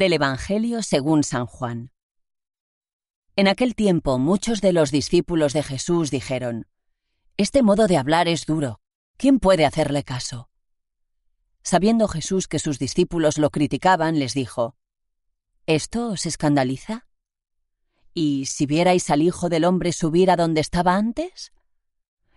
Del Evangelio según San Juan. En aquel tiempo muchos de los discípulos de Jesús dijeron, Este modo de hablar es duro. ¿Quién puede hacerle caso? Sabiendo Jesús que sus discípulos lo criticaban, les dijo, ¿Esto os escandaliza? ¿Y si vierais al Hijo del Hombre subir a donde estaba antes?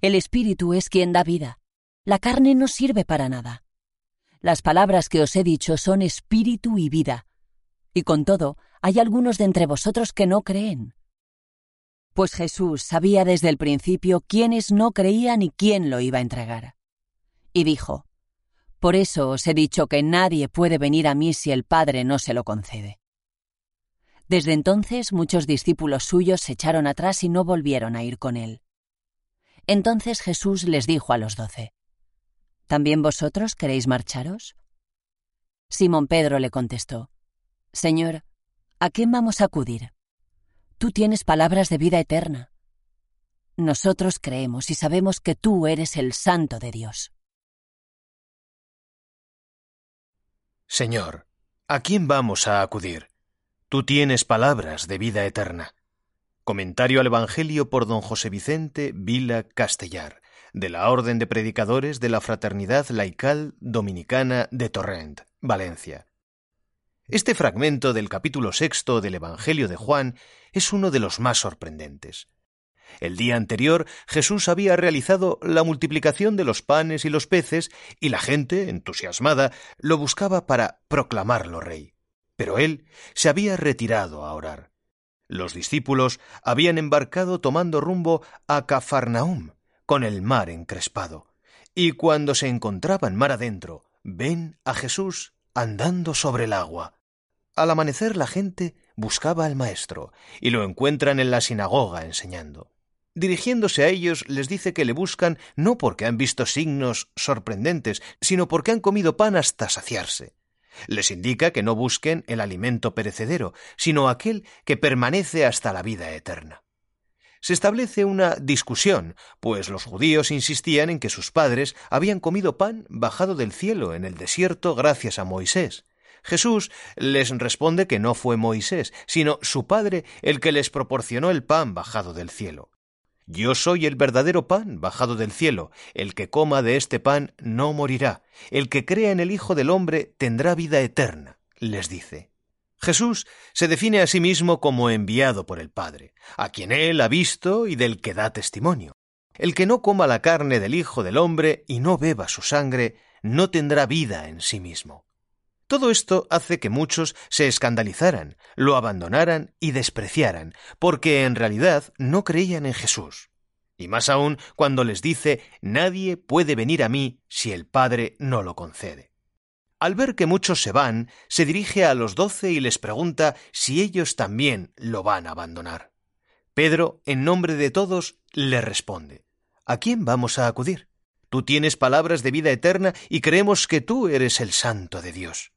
El Espíritu es quien da vida. La carne no sirve para nada. Las palabras que os he dicho son espíritu y vida. Y con todo, hay algunos de entre vosotros que no creen. Pues Jesús sabía desde el principio quiénes no creían y quién lo iba a entregar. Y dijo, Por eso os he dicho que nadie puede venir a mí si el Padre no se lo concede. Desde entonces muchos discípulos suyos se echaron atrás y no volvieron a ir con él. Entonces Jesús les dijo a los doce, ¿También vosotros queréis marcharos? Simón Pedro le contestó, Señor, ¿a quién vamos a acudir? Tú tienes palabras de vida eterna. Nosotros creemos y sabemos que tú eres el Santo de Dios. Señor, ¿a quién vamos a acudir? Tú tienes palabras de vida eterna. Comentario al Evangelio por don José Vicente Vila Castellar, de la Orden de Predicadores de la Fraternidad Laical Dominicana de Torrent, Valencia. Este fragmento del capítulo sexto del Evangelio de Juan es uno de los más sorprendentes. El día anterior Jesús había realizado la multiplicación de los panes y los peces y la gente, entusiasmada, lo buscaba para proclamarlo rey. Pero él se había retirado a orar. Los discípulos habían embarcado tomando rumbo a Cafarnaum, con el mar encrespado, y cuando se encontraban mar adentro, ven a Jesús andando sobre el agua. Al amanecer la gente buscaba al Maestro, y lo encuentran en la sinagoga enseñando. Dirigiéndose a ellos les dice que le buscan no porque han visto signos sorprendentes, sino porque han comido pan hasta saciarse. Les indica que no busquen el alimento perecedero, sino aquel que permanece hasta la vida eterna. Se establece una discusión, pues los judíos insistían en que sus padres habían comido pan bajado del cielo en el desierto gracias a Moisés. Jesús les responde que no fue Moisés, sino su Padre el que les proporcionó el pan bajado del cielo. Yo soy el verdadero pan bajado del cielo. El que coma de este pan no morirá. El que crea en el Hijo del Hombre tendrá vida eterna, les dice. Jesús se define a sí mismo como enviado por el Padre, a quien él ha visto y del que da testimonio. El que no coma la carne del Hijo del Hombre y no beba su sangre, no tendrá vida en sí mismo. Todo esto hace que muchos se escandalizaran, lo abandonaran y despreciaran, porque en realidad no creían en Jesús. Y más aún cuando les dice Nadie puede venir a mí si el Padre no lo concede. Al ver que muchos se van, se dirige a los doce y les pregunta si ellos también lo van a abandonar. Pedro, en nombre de todos, le responde ¿A quién vamos a acudir? Tú tienes palabras de vida eterna y creemos que tú eres el Santo de Dios.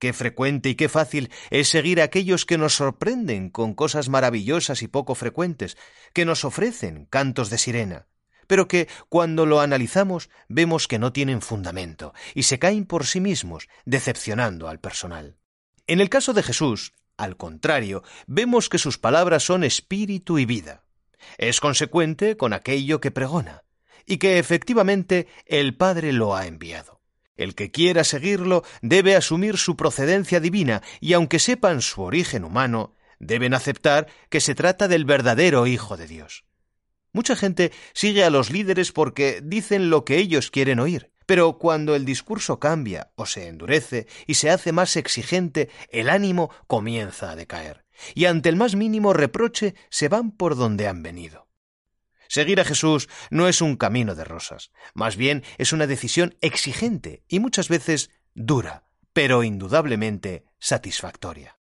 Qué frecuente y qué fácil es seguir a aquellos que nos sorprenden con cosas maravillosas y poco frecuentes, que nos ofrecen cantos de sirena, pero que, cuando lo analizamos, vemos que no tienen fundamento y se caen por sí mismos, decepcionando al personal. En el caso de Jesús, al contrario, vemos que sus palabras son espíritu y vida. Es consecuente con aquello que pregona, y que efectivamente el Padre lo ha enviado. El que quiera seguirlo debe asumir su procedencia divina y aunque sepan su origen humano, deben aceptar que se trata del verdadero Hijo de Dios. Mucha gente sigue a los líderes porque dicen lo que ellos quieren oír, pero cuando el discurso cambia o se endurece y se hace más exigente, el ánimo comienza a decaer, y ante el más mínimo reproche se van por donde han venido. Seguir a Jesús no es un camino de rosas, más bien es una decisión exigente y muchas veces dura, pero indudablemente satisfactoria.